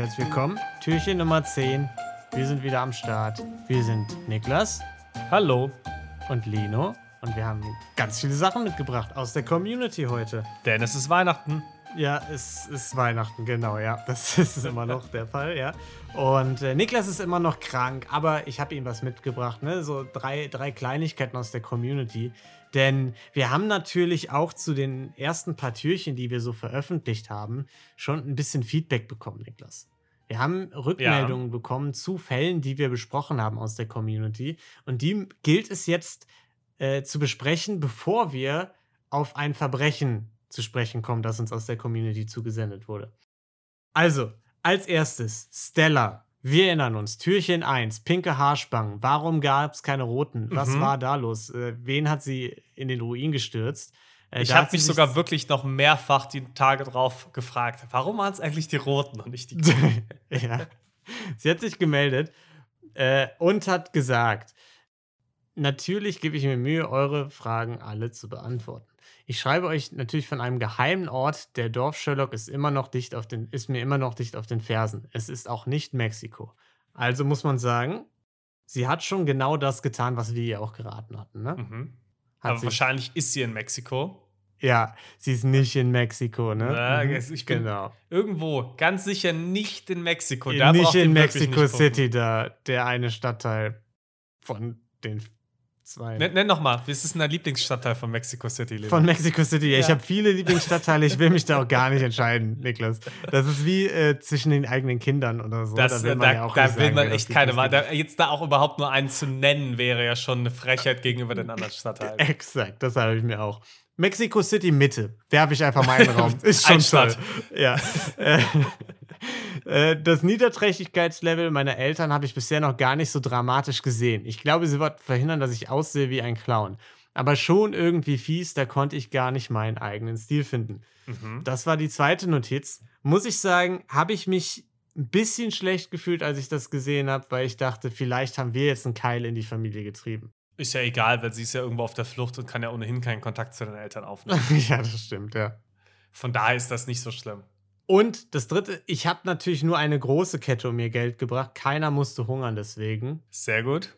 herzlich willkommen. Türchen Nummer 10. Wir sind wieder am Start. Wir sind Niklas Hallo. und Lino und wir haben ganz viele Sachen mitgebracht aus der Community heute. Denn es ist Weihnachten. Ja, es ist Weihnachten, genau, ja. Das ist immer noch der Fall, ja. Und äh, Niklas ist immer noch krank, aber ich habe ihm was mitgebracht, ne? So drei, drei Kleinigkeiten aus der Community. Denn wir haben natürlich auch zu den ersten paar Türchen, die wir so veröffentlicht haben, schon ein bisschen Feedback bekommen, Niklas. Wir haben Rückmeldungen bekommen zu Fällen, die wir besprochen haben aus der Community. Und die gilt es jetzt äh, zu besprechen, bevor wir auf ein Verbrechen zu sprechen kommen, das uns aus der Community zugesendet wurde. Also, als erstes, Stella. Wir erinnern uns, Türchen 1, pinke Haarspangen. Warum gab es keine roten? Was Mhm. war da los? Äh, wen hat sie in den Ruin gestürzt? Äh, Ich habe mich sogar wirklich noch mehrfach die Tage drauf gefragt, warum waren es eigentlich die Roten und nicht die ja. Sie hat sich gemeldet äh, und hat gesagt: Natürlich gebe ich mir Mühe, eure Fragen alle zu beantworten. Ich schreibe euch natürlich von einem geheimen Ort. Der Dorf Sherlock ist immer noch dicht auf den, ist mir immer noch dicht auf den Fersen. Es ist auch nicht Mexiko. Also muss man sagen, sie hat schon genau das getan, was wir ihr auch geraten hatten. Ne? Mhm. Aber wahrscheinlich ist sie in Mexiko. Ja, sie ist nicht in Mexiko, ne? Ja, Mhm, ich bin- genau. Irgendwo, ganz sicher nicht in Mexiko. Da nicht in gucken. City, da der eine Stadtteil von den zwei. Nenn, nenn noch mal, was ist denn dein Lieblingsstadtteil von Mexico City? Leo? Von Mexico City. Ich Ja. habe viele Lieblingsstadtteile. Ich will mich da auch gar nicht entscheiden, Niklas. Das ist wie äh, zwischen den eigenen Kindern oder so. das, da will man ja auch da nicht will sagen, man echt keine Wahl. Da, jetzt da auch überhaupt nur einen zu nennen, wäre ja schon eine Frechheit gegenüber den anderen Stadtteilen. Exakt, das habe ich mir auch. Mexico City Mitte. Werfe ich einfach mal in den Raum. Ist schon toll. Ja. Äh, das Niederträchtigkeitslevel meiner Eltern habe ich bisher noch gar nicht so dramatisch gesehen. Ich glaube, sie wollten verhindern, dass ich aussehe wie ein Clown. Aber schon irgendwie fies, da konnte ich gar nicht meinen eigenen Stil finden. Mhm. Das war die zweite Notiz. Muss ich sagen, habe ich mich ein bisschen schlecht gefühlt, als ich das gesehen habe, weil ich dachte, vielleicht haben wir jetzt einen Keil in die Familie getrieben. Ist ja egal, weil sie ist ja irgendwo auf der Flucht und kann ja ohnehin keinen Kontakt zu den Eltern aufnehmen. ja, das stimmt, ja. Von daher ist das nicht so schlimm. Und das dritte, ich habe natürlich nur eine große Kette um mir Geld gebracht. Keiner musste hungern deswegen. Sehr gut.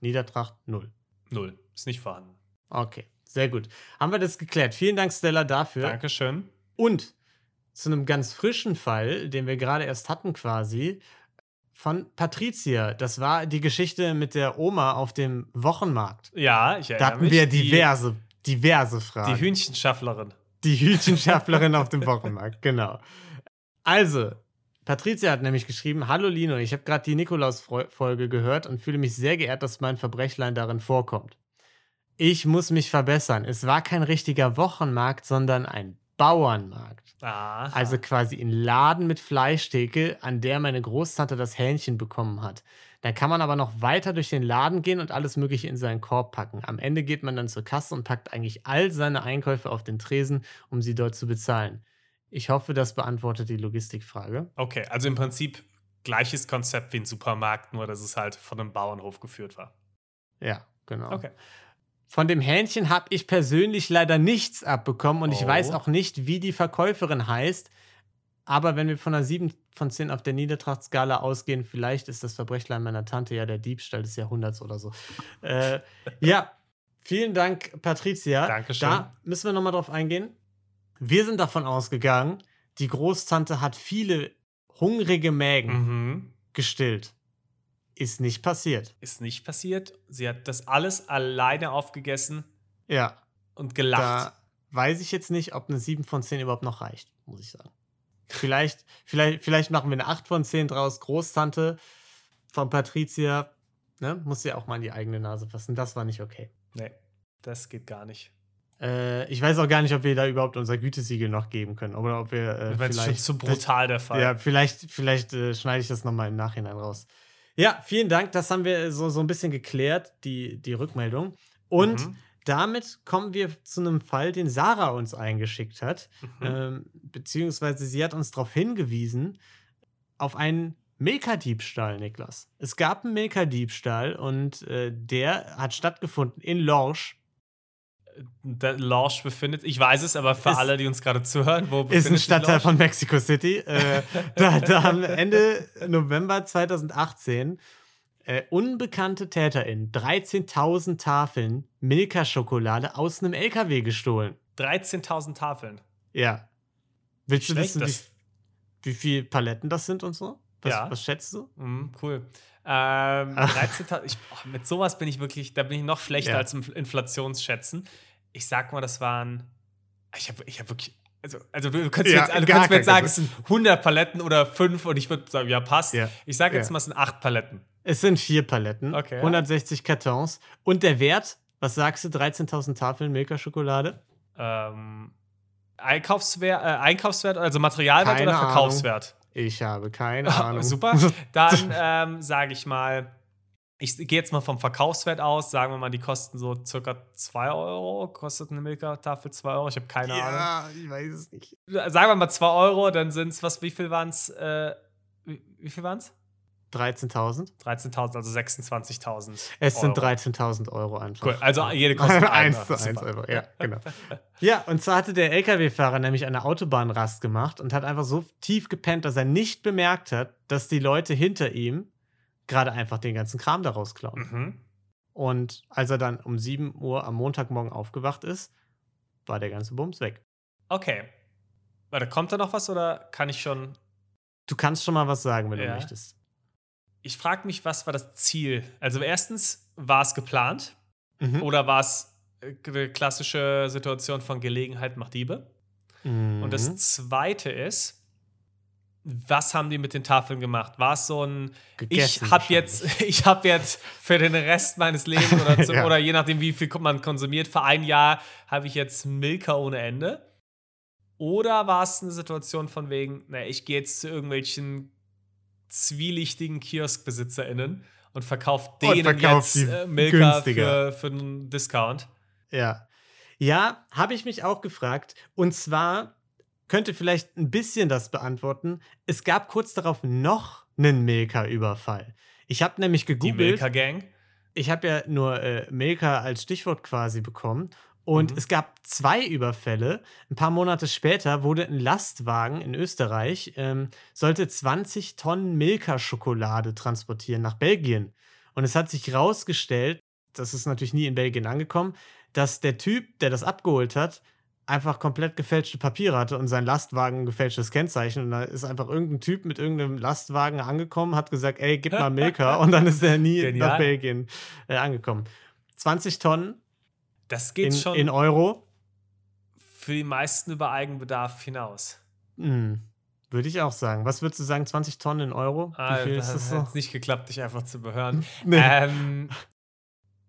Niedertracht null. Null. Ist nicht vorhanden. Okay, sehr gut. Haben wir das geklärt. Vielen Dank, Stella, dafür. Dankeschön. Und zu einem ganz frischen Fall, den wir gerade erst hatten quasi, von Patricia. Das war die Geschichte mit der Oma auf dem Wochenmarkt. Ja, ich Da erinnere hatten mich. wir Die- diverse, diverse Die Fragen. Hühnchenschafflerin. Die Hühnchenschafflerin auf dem Wochenmarkt, genau. Also, Patricia hat nämlich geschrieben: Hallo Lino, ich habe gerade die Nikolaus-Folge gehört und fühle mich sehr geehrt, dass mein Verbrechlein darin vorkommt. Ich muss mich verbessern. Es war kein richtiger Wochenmarkt, sondern ein Bauernmarkt. Ah. Also quasi ein Laden mit Fleischtheke, an der meine Großtante das Hähnchen bekommen hat. Dann kann man aber noch weiter durch den Laden gehen und alles Mögliche in seinen Korb packen. Am Ende geht man dann zur Kasse und packt eigentlich all seine Einkäufe auf den Tresen, um sie dort zu bezahlen. Ich hoffe, das beantwortet die Logistikfrage. Okay, also im Prinzip gleiches Konzept wie ein Supermarkt, nur dass es halt von einem Bauernhof geführt war. Ja, genau. Okay. Von dem Hähnchen habe ich persönlich leider nichts abbekommen und ich Oh. weiß auch nicht, wie die Verkäuferin heißt. Aber wenn wir von einer 7 von 10 auf der Niedertrachtskala ausgehen, vielleicht ist das Verbrechlein meiner Tante ja der Diebstahl des Jahrhunderts oder so. äh, ja, vielen Dank, Patricia. Dankeschön. Da müssen wir nochmal drauf eingehen. Wir sind davon ausgegangen, die Großtante hat viele hungrige Mägen Mhm. gestillt. Ist nicht passiert. Ist nicht passiert. Sie hat das alles alleine aufgegessen Ja, und gelacht. Da weiß ich jetzt nicht, ob eine 7 von 10 überhaupt noch reicht, muss ich sagen. Vielleicht, vielleicht, vielleicht machen wir eine 8 von 10 draus. Großtante von Patricia, ne, muss ja auch mal in die eigene Nase fassen. Das war nicht okay. Nee, das geht gar nicht. Äh, ich weiß auch gar nicht, ob wir da überhaupt unser Gütesiegel noch geben können. Oder ob wir äh, Das wäre schon vielleicht. zu brutal der Fall. Ja, vielleicht, vielleicht äh, schneide ich das nochmal im Nachhinein raus. Ja, vielen Dank. Das haben wir so, so ein bisschen geklärt, die, die Rückmeldung. Und Mhm. Damit kommen wir zu einem Fall, den Sarah uns eingeschickt hat. Mhm. Ähm, beziehungsweise sie hat uns darauf hingewiesen, auf einen Milka-Diebstahl, Niklas. Es gab einen Milka-Diebstahl und äh, der hat stattgefunden in Lorsch. der Lorsch befindet. Ich weiß es, aber für Ist- alle, die uns gerade zuhören, wo Ist ein befindet Stadtteil von Mexico City. Äh, da, da haben Ende November 2018 äh, unbekannte TäterInnen 13.000 Tafeln Milka-Schokolade aus einem LKW gestohlen. 13.000 Tafeln. Ja. Willst du Schlecht, wissen, wie, wie viele Paletten das sind und so? Was, Ja. was schätzt du? Mhm, cool. Ähm, Ach. 13.000. Ich, oh, mit sowas bin ich wirklich, da bin ich noch schlechter Ja. als im Inflationsschätzen. Ich sag mal, das waren. Ich habe ich hab wirklich. Also, also du könntest Ja, jetzt, also könntest mir jetzt sagen, es sind 100 Paletten oder 5 und ich würde sagen, ja, passt. Ja. Ich sage jetzt mal, es sind 8 Paletten. Es sind vier Paletten, Okay, ja. 160 Kartons. Und der Wert, was sagst du, 13.000 Tafeln Milka-Schokolade? Ähm, Einkaufswert, äh, Einkaufswert, also Materialwert Keine oder Ahnung. Verkaufswert? Ich habe keine Ahnung. Super. Dann ähm, sage ich mal, ich gehe jetzt mal vom Verkaufswert aus. Sagen wir mal, die kosten so circa 2 Euro. Kostet eine Milka-Tafel 2 Euro? Ich habe keine Ahnung. Ja, ich weiß es nicht. Sagen wir mal 2 Euro, dann sind es, was, wie viel waren es? Äh, wie, wie viel waren es? 13.000? 13.000, also 26.000. Es sind Euro. 13.000 Euro einfach. Cool, also jede kostet einen. eins zu eins Super. Euro. Ja, genau. Ja, und zwar hatte der LKW-Fahrer nämlich eine Autobahnrast gemacht und hat einfach so tief gepennt, dass er nicht bemerkt hat, dass die Leute hinter ihm gerade einfach den ganzen Kram daraus klauen. Mhm. Und als er dann um 7 Uhr am Montagmorgen aufgewacht ist, war der ganze Bums weg. Okay. Warte, kommt da noch was oder kann ich schon. Du kannst schon mal was sagen, wenn Ja. du möchtest. Ich frage mich, was war das Ziel? Also, erstens, war es geplant? Mhm. Oder war es äh, eine klassische Situation von Gelegenheit macht Diebe? Mhm. Und das zweite ist, was haben die mit den Tafeln gemacht? War es so ein, ich Gegessen habe jetzt, ich habe jetzt für den Rest meines Lebens oder, zu, Ja. oder je nachdem, wie viel man konsumiert, für ein Jahr habe ich jetzt Milka ohne Ende? Oder war es eine Situation von wegen, na, ich gehe jetzt zu irgendwelchen zwielichtigen KioskbesitzerInnen und verkaufe Und denen verkauf jetzt die äh, Milka günstiger. für, für einen Discount? Ja. Ja, habe ich mich auch gefragt. Und zwar könnte vielleicht ein bisschen das beantworten. Es gab kurz darauf noch einen Milka-Überfall. Ich habe nämlich Die gegoogelt. Milka Gang? Ich habe ja nur äh, Milka als Stichwort quasi bekommen. Und Mhm. es gab zwei Überfälle. Ein paar Monate später wurde ein Lastwagen in Österreich, ähm, sollte 20 Tonnen Milka-Schokolade transportieren nach Belgien. Und es hat sich rausgestellt, das ist natürlich nie in Belgien angekommen, dass der Typ, der das abgeholt hat, einfach komplett gefälschte Papiere hatte und sein Lastwagen ein gefälschtes Kennzeichen. Und da ist einfach irgendein Typ mit irgendeinem Lastwagen angekommen, hat gesagt, ey, gib mal Milka. und dann ist er nie Genial. nach Belgien äh, angekommen. 20 Tonnen Das geht in, schon in Euro. für die meisten über Eigenbedarf hinaus. Hm, Würde ich auch sagen. Was würdest du sagen, 20 Tonnen in Euro? Ah, Wie viel das ist das hat so? jetzt nicht geklappt, dich einfach zu behören. Nee, ähm,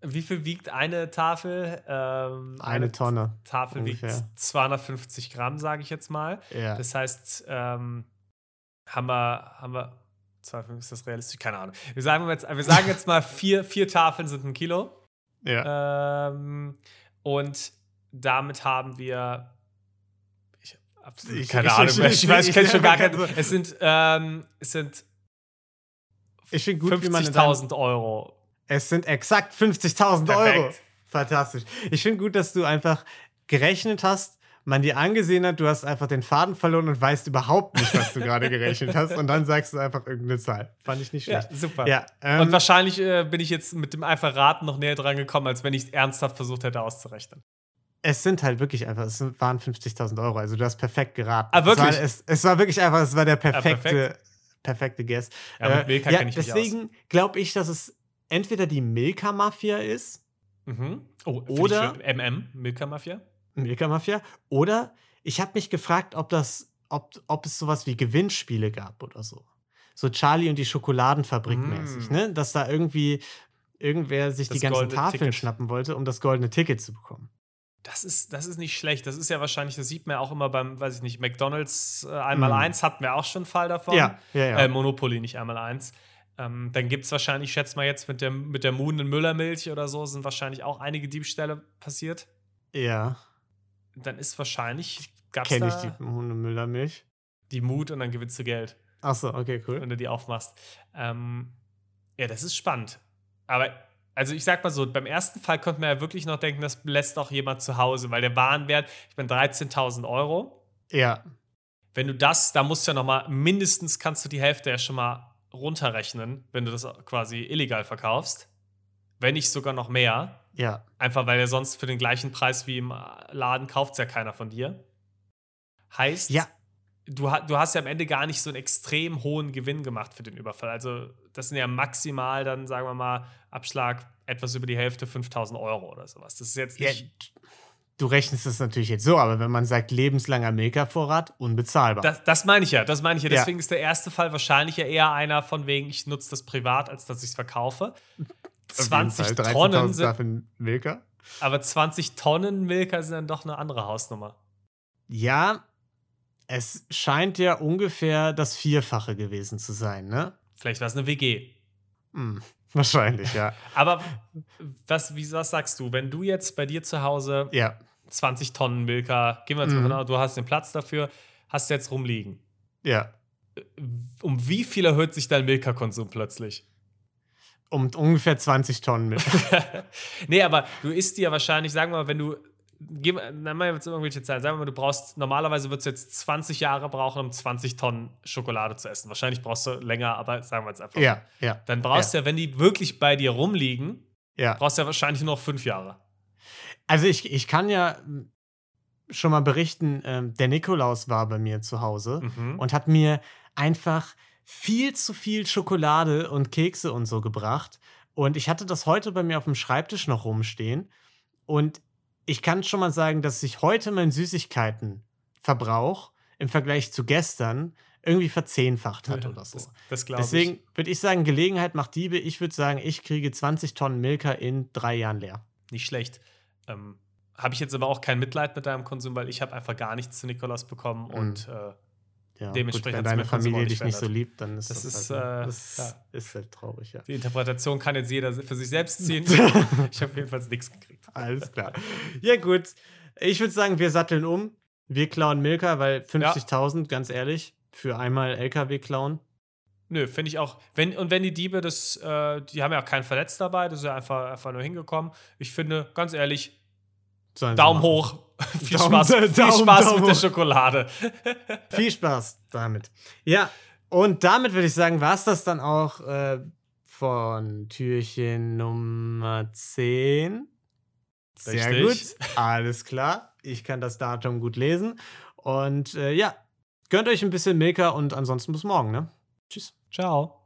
wie viel wiegt eine Tafel? Ähm, eine Tonne. Tafel ungefähr. wiegt 250 Gramm, sage ich jetzt mal. Ja. Das heißt, ähm, haben wir, haben wir, 250, ist das realistisch? Keine Ahnung. Wir sagen jetzt, wir sagen jetzt mal, vier, vier Tafeln sind ein Kilo. Ja. Ähm, und damit haben wir. Ich Ich- keine ich- Ahnung ich-. Ich, ich- weiß, ich kenne schon gar keine. Es sind, ähm, es sind ich finde gut, wie man in deinem- 50.000 Euro. Es sind exakt 50.000 Euro. Fantastisch. Ich finde gut, dass du einfach gerechnet hast, man dir angesehen hat, du hast einfach den Faden verloren und weißt überhaupt nicht, was du gerade gerechnet hast. Und dann sagst du einfach irgendeine Zahl. Fand ich nicht Ja, schlecht. super. Ja, ähm, Und wahrscheinlich äh, bin ich jetzt mit dem einfach Raten noch näher dran gekommen, als wenn ich ernsthaft versucht hätte auszurechnen. es sind halt wirklich einfach, es waren 50.000 Euro. Also du hast perfekt geraten. Ah, wirklich? Es war, es, es war wirklich einfach, es war der perfekte, perfekt. perfekte Guess. Ja, ich mich deswegen glaube ich, dass es entweder die Milka-Mafia ist, Mhm. Oh, Oder- ich. MM, Milka Mafia. Oder ich habe mich gefragt, ob das, ob, ob es sowas wie Gewinnspiele gab oder so. So Charlie und die Schokoladenfabrik Mm. mäßig, ne? Dass da irgendwie irgendwer sich Das die ganzen Tafeln Ticket. schnappen wollte, um das goldene Ticket zu bekommen. Das ist, das ist nicht schlecht. Das ist ja wahrscheinlich, das sieht man ja auch immer beim, weiß ich nicht, McDonalds äh, einmal eins hatten wir auch schon einen Fall davon. Ja, ja, ja. Äh, Monopoly, nicht einmal eins. Ähm, dann gibt es wahrscheinlich, ich schätze mal jetzt mit der, mit der Moon in Müllermilch oder so, sind wahrscheinlich auch einige Diebstähle passiert. ja, Dann ist wahrscheinlich, kenne ich die Hundemüllermilch. die Mut und dann gewinnst du Geld, Achso, okay, cool. wenn du die aufmachst. Ähm, ja, das ist spannend. Aber Also ich sag mal so, beim ersten Fall konnte man ja wirklich noch denken, das lässt doch jemand zu Hause, weil der Warenwert, ich meine 13.000 Euro. Ja. Wenn du das, da musst du ja noch mal, mindestens kannst du die Hälfte ja schon mal runterrechnen, wenn du das quasi illegal verkaufst. Wenn nicht sogar noch mehr. Ja. Einfach weil er sonst für den gleichen Preis wie im Laden kauft ja keiner von dir. Heißt, Ja. du, du hast ja am Ende gar nicht so einen extrem hohen Gewinn gemacht für den Überfall. Also, das sind ja maximal dann, sagen wir mal, Abschlag etwas über die Hälfte, 5000 Euro oder sowas. Das ist jetzt ja. nicht. Du rechnest das natürlich jetzt so, aber wenn man sagt, lebenslanger Milka-Vorrat, unbezahlbar. Das, das meine ich ja, das meine ich ja. Ja. Deswegen ist der erste Fall wahrscheinlich ja eher einer von wegen, ich nutze das privat, als dass ich es verkaufe. Auf jeden 20 Fall. 13.000 Tonnen sind, dafür Milka. aber 20 Tonnen Milka sind dann doch eine andere Hausnummer. Ja, es scheint ja ungefähr das Vierfache gewesen zu sein, ne? Vielleicht war es eine WG. Hm, wahrscheinlich, ja. Aber was, wie, was sagst du, wenn du jetzt bei dir zu Hause ja. 20 Tonnen Milka, gehen wir jetzt mal Mhm. du hast den Platz dafür, hast du jetzt rumliegen. Ja. Um wie viel erhöht sich dein Milka-Konsum plötzlich? Um ungefähr 20 Tonnen mit. nee, aber du isst dir wahrscheinlich, sagen wir mal, wenn du. Dann machen wir jetzt irgendwelche Zahlen. Sagen wir mal, du brauchst, normalerweise würdest du jetzt 20 Jahre brauchen, um 20 Tonnen Schokolade zu essen. Wahrscheinlich brauchst du länger, aber sagen wir jetzt einfach. ja, ja. Dann brauchst du ja, wenn die wirklich bei dir rumliegen, Ja. brauchst du ja wahrscheinlich nur noch fünf Jahre. Also ich, ich kann ja hm, schon mal berichten, ähm, der Nikolaus war bei mir zu Hause Mhm. und hat mir einfach viel zu viel Schokolade und Kekse und so gebracht. Und ich hatte das heute bei mir auf dem Schreibtisch noch rumstehen. Und ich kann schon mal sagen, dass sich heute mein Süßigkeitenverbrauch im Vergleich zu gestern irgendwie verzehnfacht hat oder so. Das, das glaube ich. Deswegen würde ich sagen, Gelegenheit macht Diebe. Ich würde sagen, ich kriege 20 Tonnen Milka in drei Jahren leer. Nicht schlecht. Ähm, habe ich jetzt aber auch kein Mitleid mit deinem Konsum, weil ich habe einfach gar nichts zu Nikolaus bekommen Mhm. und äh, Ja, Dementsprechend gut, wenn deine Familie dich nicht so liebt, dann ist Das das, ist, halt, äh, das ja. ist halt traurig, ja. die Interpretation kann jetzt jeder für sich selbst ziehen. ich habe jedenfalls nichts gekriegt. Alles klar. Ja, gut. Ich würde sagen, wir satteln um. Wir klauen Milka, weil 50.000, ganz ehrlich, für einmal LKW klauen. Nö, finde ich auch. Wenn, und wenn die Diebe das, äh, die haben ja auch keinen Verletzt dabei, das ist ja einfach, einfach nur hingekommen. Ich finde, ganz ehrlich, Sollen Daumen hoch. Viel Daumen- Spaß, viel Daumen- Spaß Daumen mit der. Schokolade. Viel Spaß damit. Ja, und damit würde ich sagen, war es das dann auch äh, von Türchen Nummer 10. Sehr Richtig. gut. Alles klar. Ich kann das Datum gut lesen. Und äh, ja, gönnt euch ein bisschen Milka und ansonsten bis morgen, ne? Tschüss. Ciao.